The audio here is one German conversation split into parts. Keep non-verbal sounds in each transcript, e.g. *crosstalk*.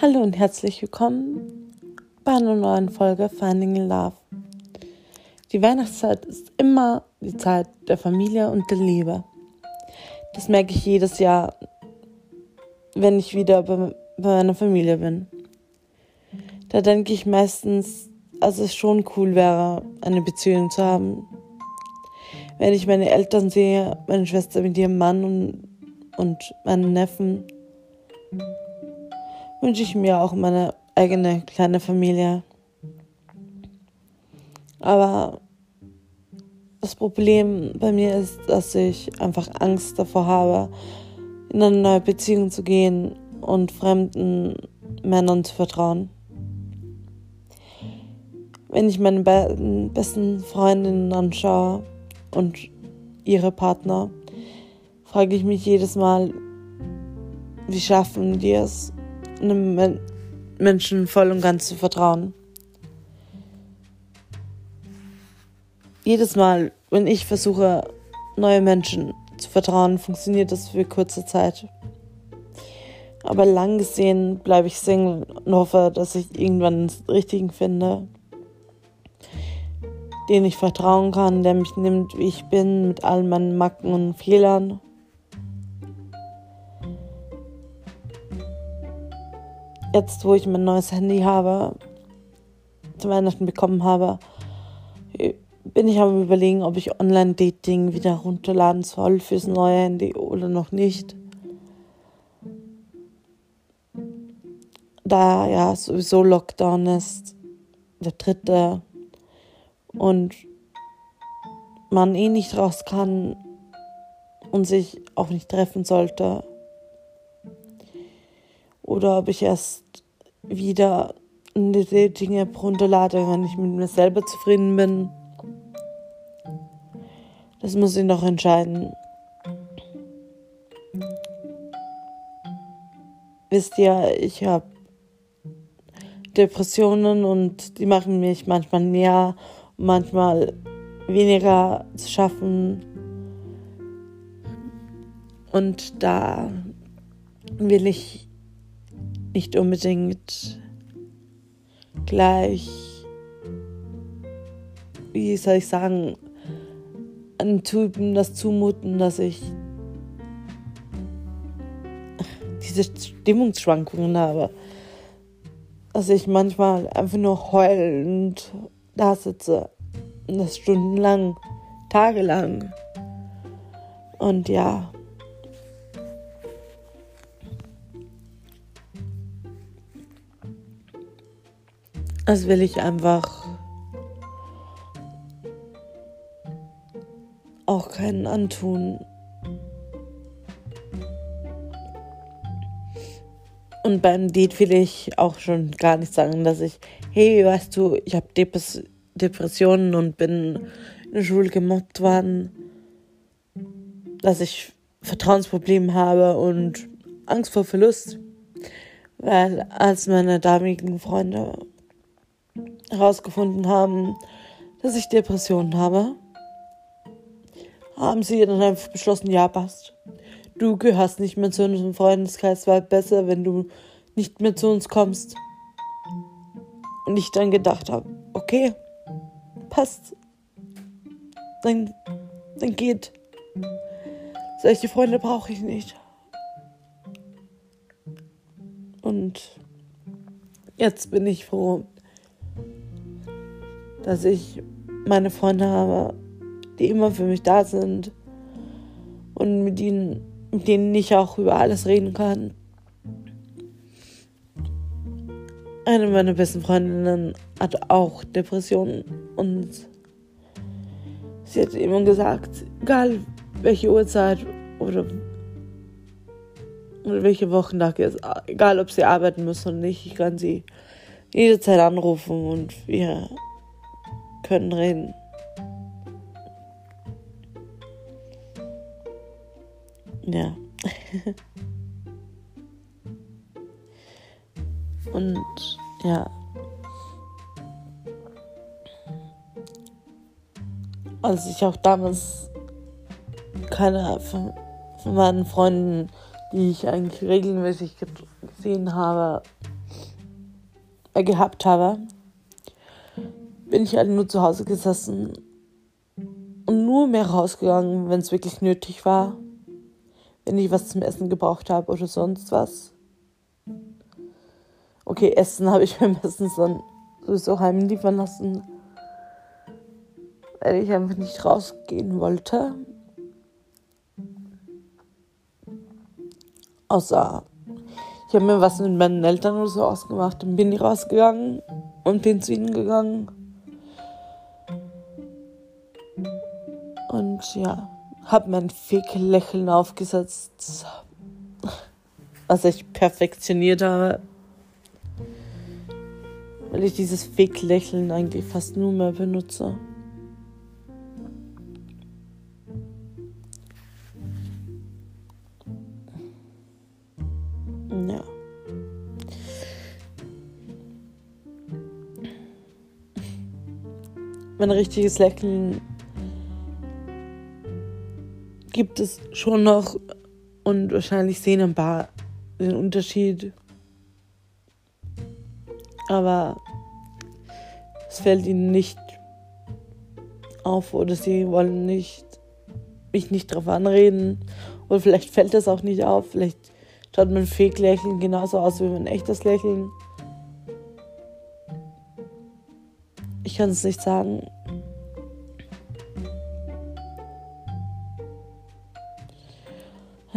Hallo und herzlich willkommen bei einer neuen Folge Finding in Love. Die Weihnachtszeit ist immer die Zeit der Familie und der Liebe. Das merke ich jedes Jahr, wenn ich wieder bei, bei meiner Familie bin. Da denke ich meistens, dass es schon cool wäre, eine Beziehung zu haben. Wenn ich meine Eltern sehe, meine Schwester mit ihrem Mann und, und meinen Neffen, wünsche ich mir auch meine eigene kleine Familie. Aber das Problem bei mir ist, dass ich einfach Angst davor habe, in eine neue Beziehung zu gehen und fremden Männern zu vertrauen. Wenn ich meine beiden besten Freundinnen anschaue und ihre Partner, frage ich mich jedes Mal, wie schaffen die es, einem Menschen voll und ganz zu vertrauen. Jedes Mal, wenn ich versuche, neue Menschen zu vertrauen, funktioniert das für kurze Zeit. Aber lang gesehen bleibe ich Single und hoffe, dass ich irgendwann einen richtigen finde, den ich vertrauen kann, der mich nimmt, wie ich bin, mit all meinen Macken und Fehlern jetzt, wo ich mein neues Handy habe, zu Weihnachten bekommen habe, bin ich am überlegen, ob ich Online-Dating wieder runterladen soll fürs neue Handy oder noch nicht. Da ja sowieso Lockdown ist, der dritte, und man eh nicht raus kann und sich auch nicht treffen sollte, oder ob ich erst wieder die Dinge runterlade, wenn ich mit mir selber zufrieden bin. Das muss ich noch entscheiden. Wisst ihr, ich habe Depressionen und die machen mich manchmal näher, manchmal weniger zu schaffen. Und da will ich nicht unbedingt gleich, wie soll ich sagen, einem Typen das zumuten, dass ich diese Stimmungsschwankungen habe. Dass ich manchmal einfach nur heulend da sitze. Und das stundenlang, tagelang. Und ja, Das will ich einfach auch keinen antun. Und beim Date will ich auch schon gar nicht sagen, dass ich, hey, weißt du, ich habe Depres Depressionen und bin in der Schule gemobbt worden, dass ich Vertrauensprobleme habe und Angst vor Verlust. Weil als meine damaligen Freunde herausgefunden haben, dass ich Depressionen habe, haben sie dann einfach beschlossen, ja, passt. Du gehörst nicht mehr zu unserem Freundeskreis, weil besser, wenn du nicht mehr zu uns kommst. Und ich dann gedacht habe, okay, passt. Dann, dann geht. Solche Freunde brauche ich nicht. Und jetzt bin ich froh, dass ich meine Freunde habe, die immer für mich da sind und mit ihnen, mit denen ich auch über alles reden kann. Eine meiner besten Freundinnen hat auch Depressionen und sie hat immer gesagt, egal welche Uhrzeit oder, oder welche Wochentag ist, egal ob sie arbeiten muss oder nicht, ich kann sie jederzeit anrufen und wir können reden. Ja. *laughs* Und ja. Als ich auch damals keine von, von meinen Freunden, die ich eigentlich regelmäßig gesehen habe, äh, gehabt habe, bin ich halt nur zu Hause gesessen und nur mehr rausgegangen, wenn es wirklich nötig war. Wenn ich was zum Essen gebraucht habe oder sonst was. Okay, Essen habe ich *laughs* mir meistens dann sowieso heimliefern lassen, weil ich einfach nicht rausgehen wollte. Außer ich habe mir was mit meinen Eltern oder so ausgemacht und bin ich rausgegangen und bin zu ihnen gegangen. Und ja, habe mein Fake-Lächeln aufgesetzt, was ich perfektioniert habe. Weil ich dieses Fake-Lächeln eigentlich fast nur mehr benutze. Ja. Mein richtiges Lächeln gibt es schon noch und wahrscheinlich sehen ein paar den Unterschied. Aber es fällt ihnen nicht auf oder sie wollen nicht mich nicht darauf anreden oder vielleicht fällt das auch nicht auf. Vielleicht schaut mein Fake-Lächeln genauso aus wie mein echtes Lächeln. Ich kann es nicht sagen.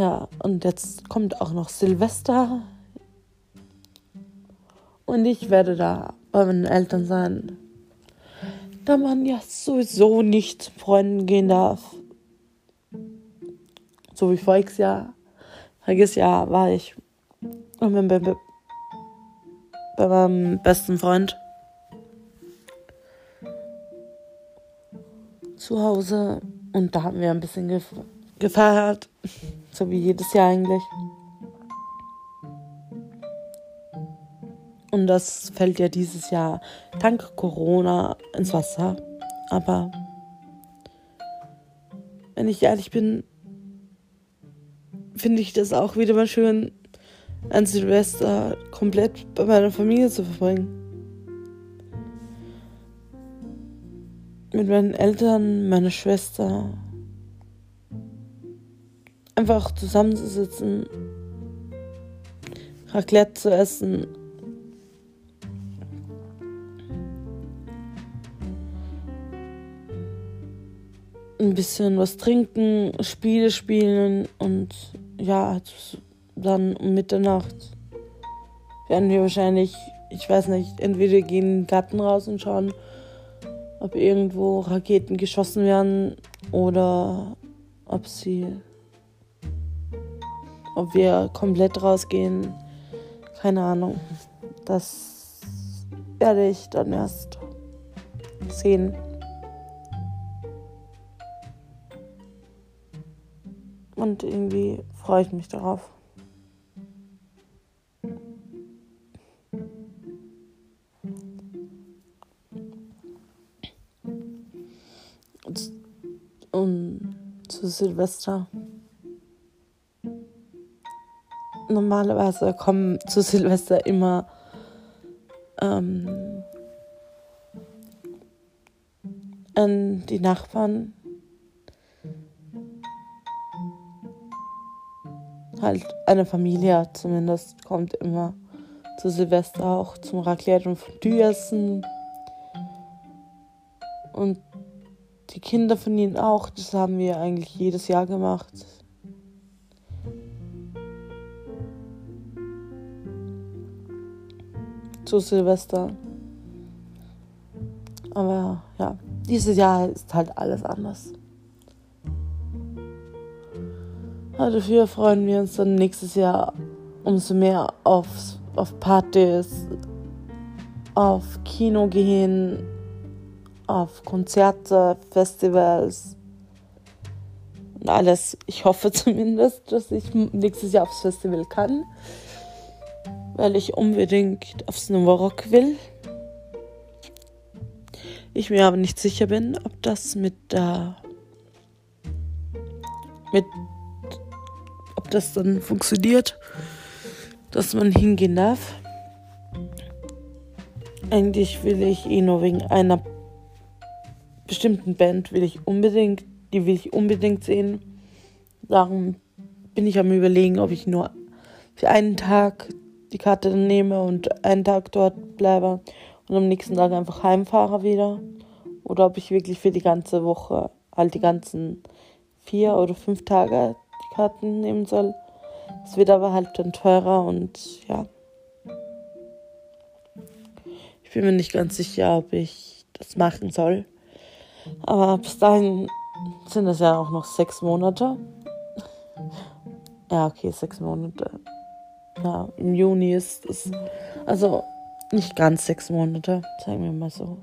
Ja, und jetzt kommt auch noch Silvester. Und ich werde da bei meinen Eltern sein. Da man ja sowieso nicht zu Freunden gehen darf. So wie voriges Jahr. Voriges Jahr war ich bei, bei, bei meinem besten Freund zu Hause. Und da haben wir ein bisschen gefeiert. So wie jedes Jahr eigentlich. Und das fällt ja dieses Jahr dank Corona ins Wasser. Aber wenn ich ehrlich bin, finde ich das auch wieder mal schön, ein Silvester komplett bei meiner Familie zu verbringen. Mit meinen Eltern, meiner Schwester, einfach zusammenzusitzen, Raclette zu essen. Ein bisschen was trinken, Spiele spielen und ja, dann um Mitternacht werden wir wahrscheinlich, ich weiß nicht, entweder gehen in den Garten raus und schauen, ob irgendwo Raketen geschossen werden oder ob sie ob wir komplett rausgehen, keine Ahnung. Das werde ich dann erst sehen. Und irgendwie freue ich mich darauf. Und zu Silvester normalerweise kommen zu Silvester immer ähm, die Nachbarn. Halt eine Familie zumindest kommt immer zu Silvester auch zum Raclette und Fondue essen. Und die Kinder von ihnen auch das haben wir eigentlich jedes Jahr gemacht zu Silvester. Aber ja, dieses Jahr ist halt alles anders. Aber dafür freuen wir uns dann nächstes Jahr umso mehr auf, auf Partys, auf Kino gehen, auf Konzerte, Festivals und alles. Ich hoffe *laughs* zumindest, dass ich nächstes Jahr aufs Festival kann weil ich unbedingt aufs Rock will. Ich mir aber nicht sicher bin, ob das mit der mit ob das dann funktioniert, dass man hingehen darf. eigentlich will ich eh nur wegen einer bestimmten Band will ich unbedingt, die will ich unbedingt sehen. Darum bin ich am überlegen, ob ich nur für einen Tag die Karte nehme und einen Tag dort bleibe und am nächsten Tag einfach heimfahre wieder. Oder ob ich wirklich für die ganze Woche, halt die ganzen vier oder fünf Tage die Karten nehmen soll. Es wird aber halt dann teurer und ja. Ich bin mir nicht ganz sicher, ob ich das machen soll. Aber bis dahin sind es ja auch noch sechs Monate. *laughs* Ja, okay, sechs Monate. Ja, im Juni ist es. Also nicht ganz sechs Monate, sagen wir mal so.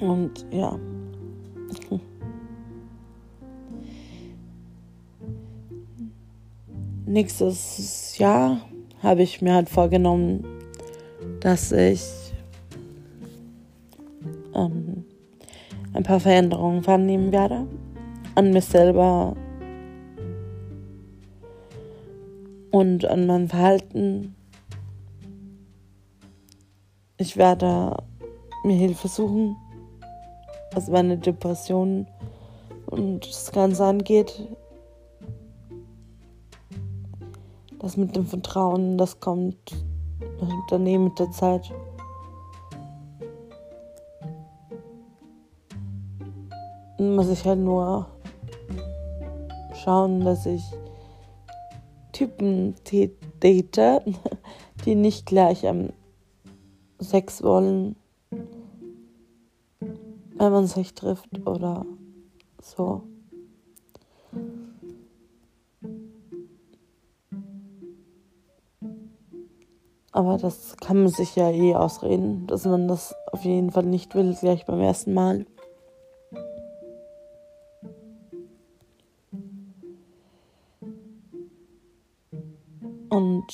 Und ja. *laughs* Nächstes Jahr habe ich mir halt vorgenommen, dass ich ein paar Veränderungen vornehmen werde an mir selber und an meinem Verhalten. Ich werde mir Hilfe suchen was meine Depression und das Ganze angeht. Das mit dem Vertrauen, das kommt daneben mit der Zeit. Muss ich halt nur schauen, dass ich Typen date, *laughs* die nicht gleich am Sex wollen wenn man sich trifft oder so. Aber das kann man sich ja eh ausreden, dass man das auf jeden Fall nicht will, gleich beim ersten Mal. Und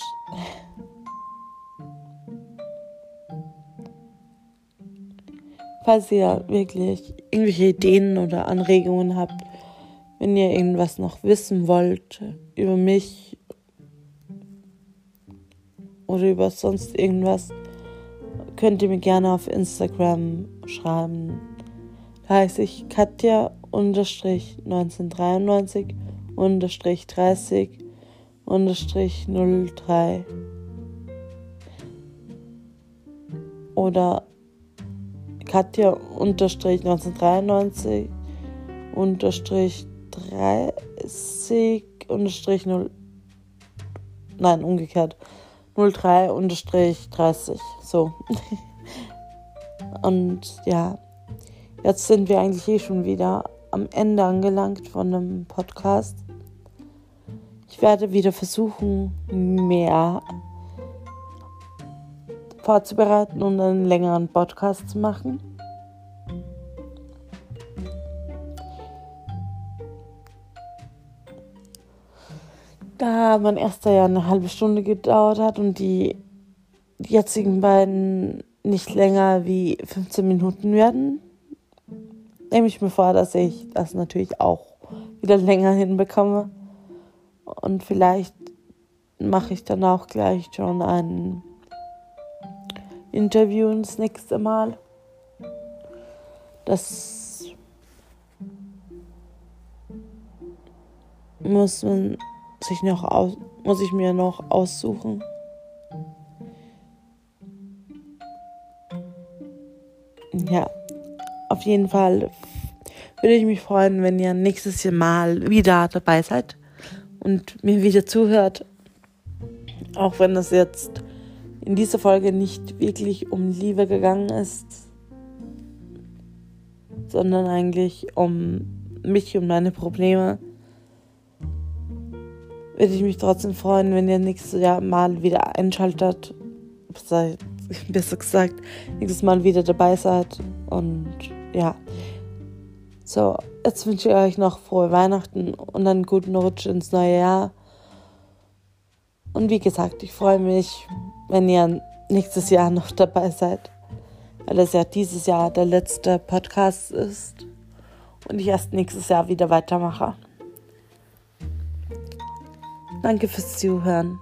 falls ihr wirklich irgendwelche Ideen oder Anregungen habt, wenn ihr irgendwas noch wissen wollt über mich oder über sonst irgendwas, könnt ihr mir gerne auf Instagram schreiben. Da heiße ich Katja unterstrich 1993 unterstrich 30 unterstrich 03 oder Katja unterstrich 1993 unterstrich 30 unterstrich 0 nein umgekehrt. 03 unterstrich 30 so. *laughs* Und ja jetzt sind wir eigentlich eh schon wieder am Ende angelangt von einem Podcast ich werde wieder versuchen mehr vorzubereiten und einen längeren Podcast zu machen. Da mein erster ja eine halbe Stunde gedauert hat und die, jetzigen beiden nicht länger wie 15 Minuten werden, nehme ich mir vor, dass ich das natürlich auch wieder länger hinbekomme. Und vielleicht mache ich dann auch gleich schon einen interviewen das nächste Mal. Das muss man sich noch aus, muss ich mir noch aussuchen. Ja, auf jeden Fall würde ich mich freuen, wenn ihr nächstes mal wieder dabei seid und mir wieder zuhört. Auch wenn das jetzt in dieser Folge nicht wirklich um Liebe gegangen ist, sondern eigentlich um mich und meine Probleme, würde ich mich trotzdem freuen, wenn ihr nächstes Jahr mal wieder einschaltet, *laughs* besser gesagt, nächstes Mal wieder dabei seid. Und ja, so, jetzt wünsche ich euch noch frohe Weihnachten und einen guten Rutsch ins neue Jahr. Und wie gesagt, ich freue mich, wenn ihr nächstes Jahr noch dabei seid, weil es ja dieses Jahr der letzte Podcast ist und ich erst nächstes Jahr wieder weitermache. Danke fürs Zuhören.